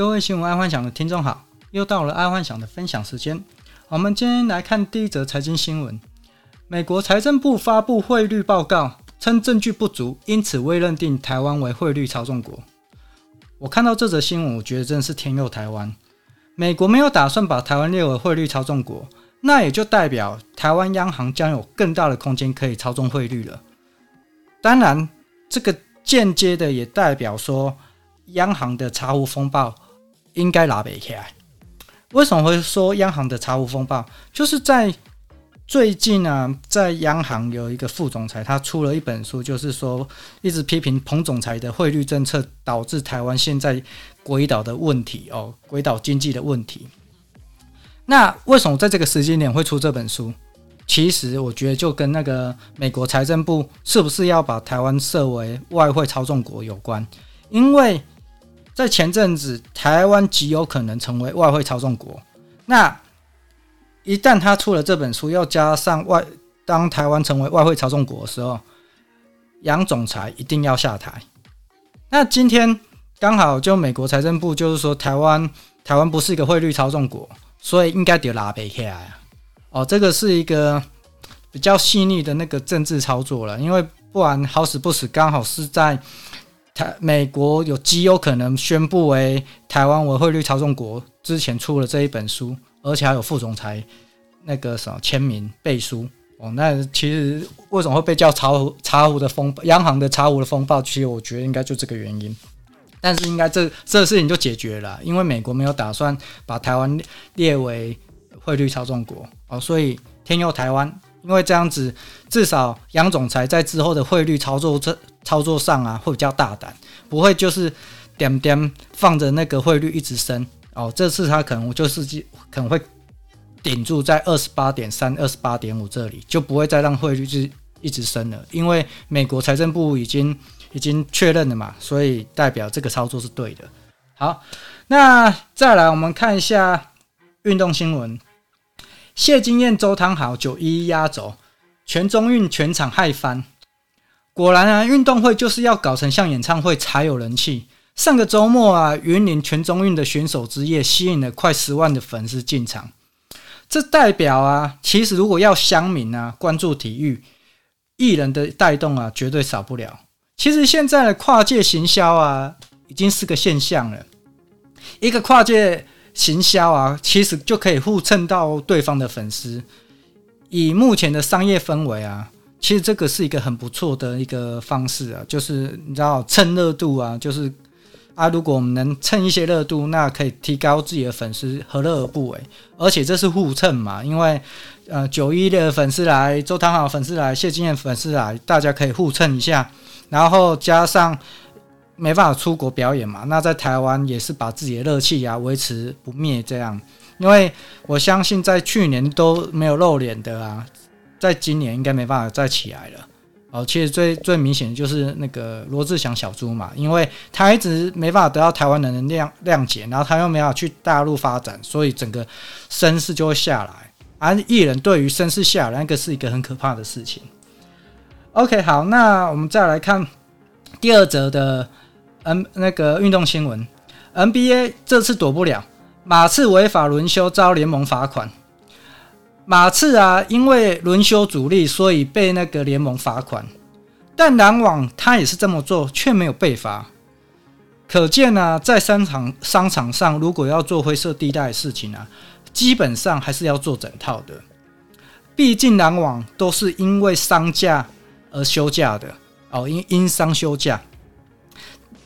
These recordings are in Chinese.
各位新闻爱幻想的听众好，又到了爱幻想的分享时间。我们今天来看第一则财经新闻：美国财政部发布汇率报告，称证据不足，因此未认定台湾为汇率操纵国。我看到这则新闻，我觉得真的是天佑台湾。美国没有打算把台湾列为汇率操纵国，那也就代表台湾央行将有更大的空间可以操纵汇率了。当然，这个间接的也代表说，央行的查无风暴。应该拿不起来。为什么会说央行的财务风暴？就是在最近啊，在央行有一个副总裁，他出了一本书，就是说一直批评彭总裁的汇率政策导致台湾现在鬼岛的问题哦，鬼岛经济的问题。那为什么在这个时间点会出这本书？其实我觉得就跟那个美国财政部是不是要把台湾设为外汇操纵国有关，因为。在前阵子，台湾极有可能成为外汇操纵国。那一旦他出了这本书，又加上外，当台湾成为外汇操纵国的时候，杨总裁一定要下台。那今天刚好就美国财政部就是说，台湾台湾不是一个汇率操纵国，所以应该得拉北起来。哦，这个是一个比较细腻的那个政治操作了，因为不然好死不死，刚好是在。美国有极有可能宣布为台湾为汇率操纵国，之前出了这一本书，而且还有副总裁那个什么签名背书哦。那其实为什么会被叫茶壶茶壶的风暴？央行的茶壶的风暴，其实我觉得应该就这个原因。但是应该这这个事情就解决了，因为美国没有打算把台湾列为汇率操纵国哦，所以天佑台湾。因为这样子，至少杨总裁在之后的汇率操作这操作上啊，会比较大胆，不会就是点点放着那个汇率一直升哦。这次他可能就是可能会顶住在二十八点三、二十八点五这里，就不会再让汇率是一直升了。因为美国财政部已经已经确认了嘛，所以代表这个操作是对的。好，那再来我们看一下运动新闻。谢金燕、周汤豪九一一压轴，全中运全场嗨翻。果然啊，运动会就是要搞成像演唱会才有人气。上个周末啊，云林全中运的选手之夜吸引了快十万的粉丝进场。这代表啊，其实如果要乡民啊关注体育，艺人的带动啊绝对少不了。其实现在的跨界行销啊，已经是个现象了。一个跨界。行销啊，其实就可以互蹭到对方的粉丝。以目前的商业氛围啊，其实这个是一个很不错的一个方式啊，就是你知道蹭热度啊，就是啊，如果我们能蹭一些热度，那可以提高自己的粉丝，何乐而不为？而且这是互蹭嘛，因为呃，九一的粉丝来，周汤豪粉丝来，谢金燕粉丝来，大家可以互蹭一下，然后加上。没办法出国表演嘛？那在台湾也是把自己的热气啊维持不灭这样，因为我相信在去年都没有露脸的啊，在今年应该没办法再起来了哦。其实最最明显的就是那个罗志祥小猪嘛，因为他一直没办法得到台湾人的谅谅解，然后他又没办法去大陆发展，所以整个声势就会下来。而艺人对于声势下来，那个是一个很可怕的事情。OK，好，那我们再来看第二则的。N 那个运动新闻，NBA 这次躲不了，马刺违法轮休遭联盟罚款。马刺啊，因为轮休主力，所以被那个联盟罚款。但篮网他也是这么做，却没有被罚。可见啊，在商场商场上，如果要做灰色地带的事情啊，基本上还是要做整套的。毕竟篮网都是因为伤假而休假的哦，因因伤休假。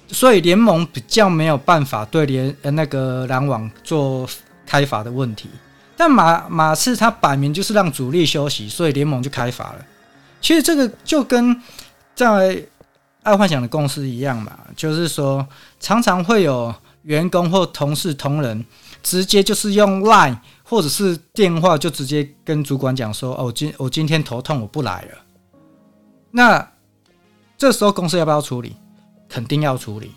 所以联盟比较没有办法对联呃那个篮网做开罚的问题，但马马刺他摆明就是让主力休息，所以联盟就开罚了。其实这个就跟在爱幻想的公司一样嘛，就是说常常会有员工或同事同仁直接就是用 Line 或者是电话就直接跟主管讲说：“哦，今我今天头痛，我不来了。”那这时候公司要不要处理？肯定要处理，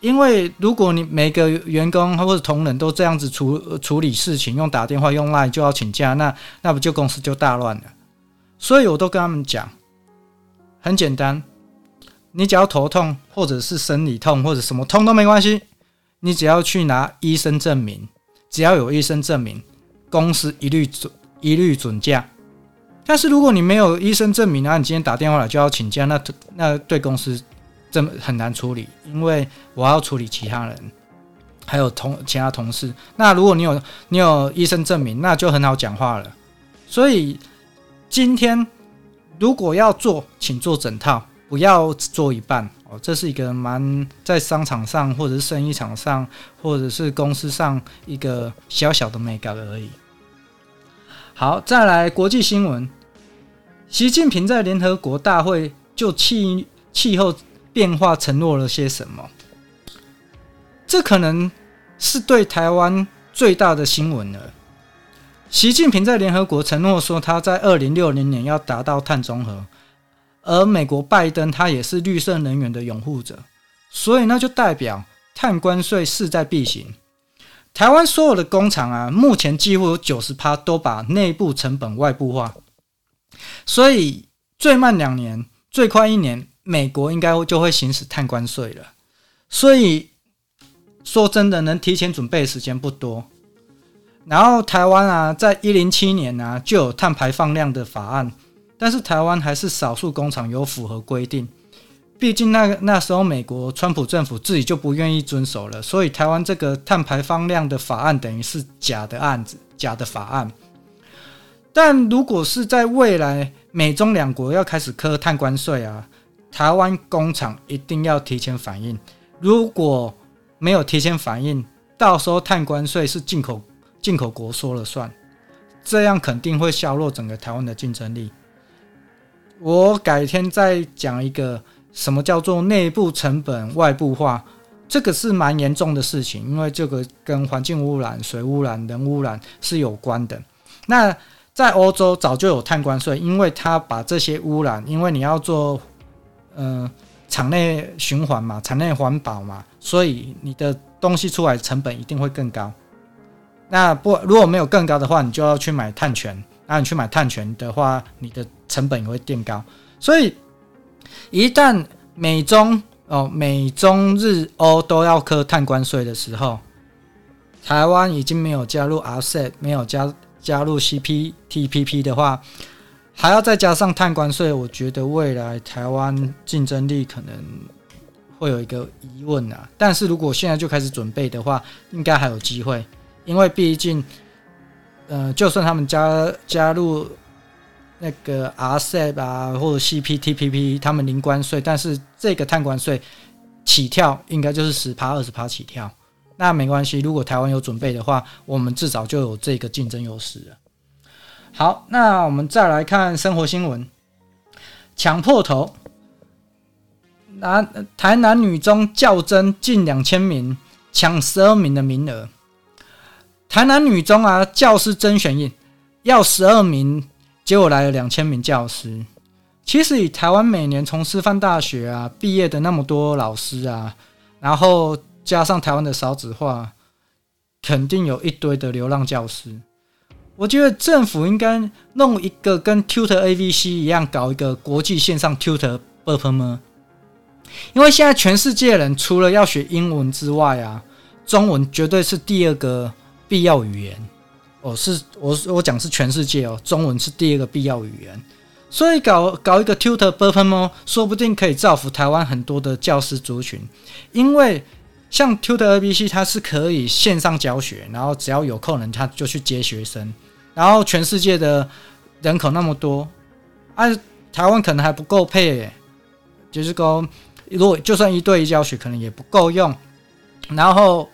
因为如果你每个员工或者同仁都这样子处处理事情，用打电话、用 LINE 就要请假，那那不就公司就大乱了？所以我都跟他们讲，很简单，你只要头痛或者是生理痛或者什么痛都没关系，你只要去拿医生证明，只要有医生证明，公司一律准一律准假。但是如果你没有医生证明，然后你今天打电话来就要请假，那那对公司这么很难处理，因为我要处理其他人，还有同其他同事。那如果你有你有医生证明，那就很好讲话了。所以今天如果要做，请做整套，不要做一半哦。这是一个蛮在商场上，或者是生意场上，或者是公司上一个小小的美感而已。好，再来国际新闻。习近平在联合国大会就气气候变化承诺了些什么？这可能是对台湾最大的新闻了。习近平在联合国承诺说，他在二零六零年要达到碳中和，而美国拜登他也是绿色能源的拥护者，所以那就代表碳关税势在必行。台湾所有的工厂啊，目前几乎有九十趴都把内部成本外部化，所以最慢两年，最快一年，美国应该就会行使碳关税了。所以说真的，能提前准备的时间不多。然后台湾啊，在一零七年啊就有碳排放量的法案，但是台湾还是少数工厂有符合规定。毕竟那个那时候，美国川普政府自己就不愿意遵守了，所以台湾这个碳排放量的法案等于是假的案子，假的法案。但如果是在未来美中两国要开始磕碳关税啊，台湾工厂一定要提前反应。如果没有提前反应，到时候碳关税是进口进口国说了算，这样肯定会削弱整个台湾的竞争力。我改天再讲一个。什么叫做内部成本外部化？这个是蛮严重的事情，因为这个跟环境污染、水污染、人污染是有关的。那在欧洲早就有碳关税，因为它把这些污染，因为你要做、呃、厂内循环嘛，厂内环保嘛，所以你的东西出来成本一定会更高。那不如果没有更高的话，你就要去买碳权。那你去买碳权的话，你的成本也会变高，所以。一旦美中哦，美中日欧都要课碳关税的时候，台湾已经没有加入 RCEP，没有加加入 CPTPP 的话，还要再加上碳关税，我觉得未来台湾竞争力可能会有一个疑问啊。但是如果现在就开始准备的话，应该还有机会，因为毕竟，呃，就算他们加加入。那个 RCEP 啊，或者 CPTPP，他们零关税，但是这个碳关税起跳应该就是十趴二十趴起跳。那没关系，如果台湾有准备的话，我们至少就有这个竞争优势了。好，那我们再来看生活新闻，抢破头，男台南女中较真近两千名，抢十二名的名额。台南女中啊，教师甄选应要十二名。结果来了两千名教师。其实以台湾每年从师范大学啊毕业的那么多老师啊，然后加上台湾的少子化，肯定有一堆的流浪教师。我觉得政府应该弄一个跟 Tutor ABC 一样，搞一个国际线上 Tutor Program。因为现在全世界人除了要学英文之外啊，中文绝对是第二个必要语言。哦，是我我讲是全世界哦，中文是第二个必要语言，所以搞搞一个 Tutor Program，说不定可以造福台湾很多的教师族群，因为像 Tutor ABC 它是可以线上教学，然后只要有空人他就去接学生，然后全世界的人口那么多，啊，台湾可能还不够配，就是说如果就算一对一教学可能也不够用，然后。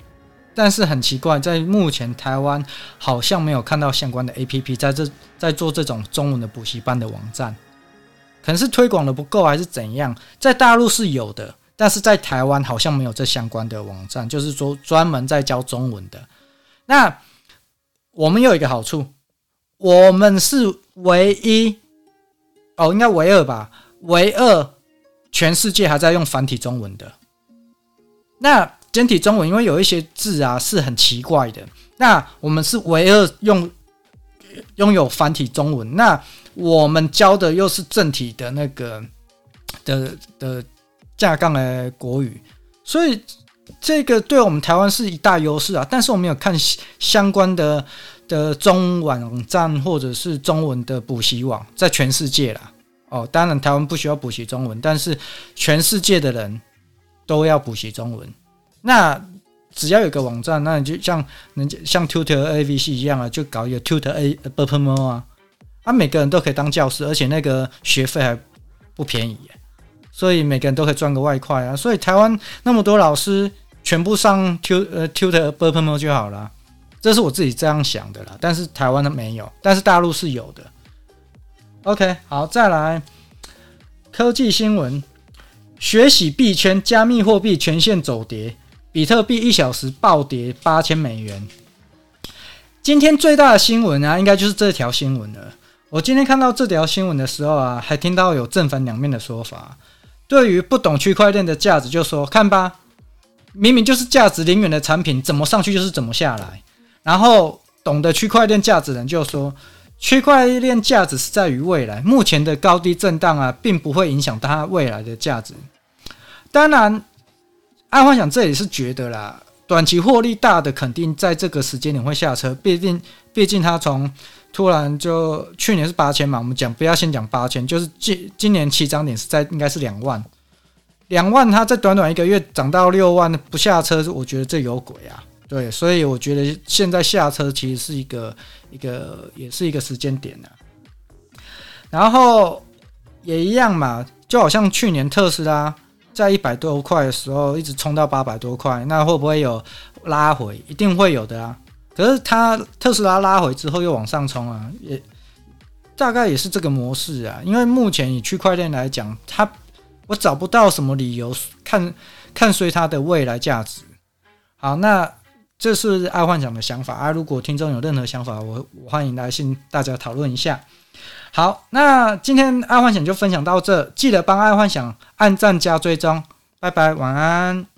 但是很奇怪，在目前台湾好像没有看到相关的 APP 在这在做这种中文的补习班的网站，可能是推广的不够还是怎样？在大陆是有的，但是在台湾好像没有这相关的网站，就是说专门在教中文的。那我们有一个好处，我们是唯一哦，应该唯二吧，唯二全世界还在用繁体中文的。那。简体中文，因为有一些字啊是很奇怪的，那我们是唯二用拥有繁体中文，那我们教的又是正体的那个的的架杠的国语，所以这个对我们台湾是一大优势啊。但是我们有看相关的的中网站或者是中文的补习网，在全世界啦。哦，当然台湾不需要补习中文，但是全世界的人都要补习中文。那只要有个网站，那你就像人家像 Tutor AVC 一样啊，就搞一个 Tutor A b u r p l e m o 啊，啊，每个人都可以当教师，而且那个学费还不便宜，所以每个人都可以赚个外快啊。所以台湾那么多老师，全部上 Tut 呃 Tutor b u r p l e m o 就好了。这是我自己这样想的啦。但是台湾的没有，但是大陆是有的。OK，好，再来科技新闻，学习币圈，加密货币全线走跌。比特币一小时暴跌八千美元。今天最大的新闻啊，应该就是这条新闻了。我今天看到这条新闻的时候啊，还听到有正反两面的说法。对于不懂区块链的价值，就说看吧，明明就是价值零元的产品，怎么上去就是怎么下来。然后懂得区块链价值的人就说，区块链价值是在于未来，目前的高低震荡啊，并不会影响它未来的价值。当然。爱幻想这也是觉得啦，短期获利大的肯定在这个时间点会下车，毕竟毕竟它从突然就去年是八千嘛，我们讲不要先讲八千，就是今今年起涨点是在应该是两万，两万它在短短一个月涨到六万不下车，我觉得这有鬼啊，对，所以我觉得现在下车其实是一个一个也是一个时间点啊，然后也一样嘛，就好像去年特斯拉。在一百多块的时候，一直冲到八百多块，那会不会有拉回？一定会有的啊。可是它特斯拉拉回之后又往上冲啊，也大概也是这个模式啊。因为目前以区块链来讲，它我找不到什么理由看看衰它的未来价值。好，那这是爱幻想的想法啊。如果听众有任何想法，我我欢迎来信大家讨论一下。好，那今天爱幻想就分享到这，记得帮爱幻想按赞加追踪，拜拜，晚安。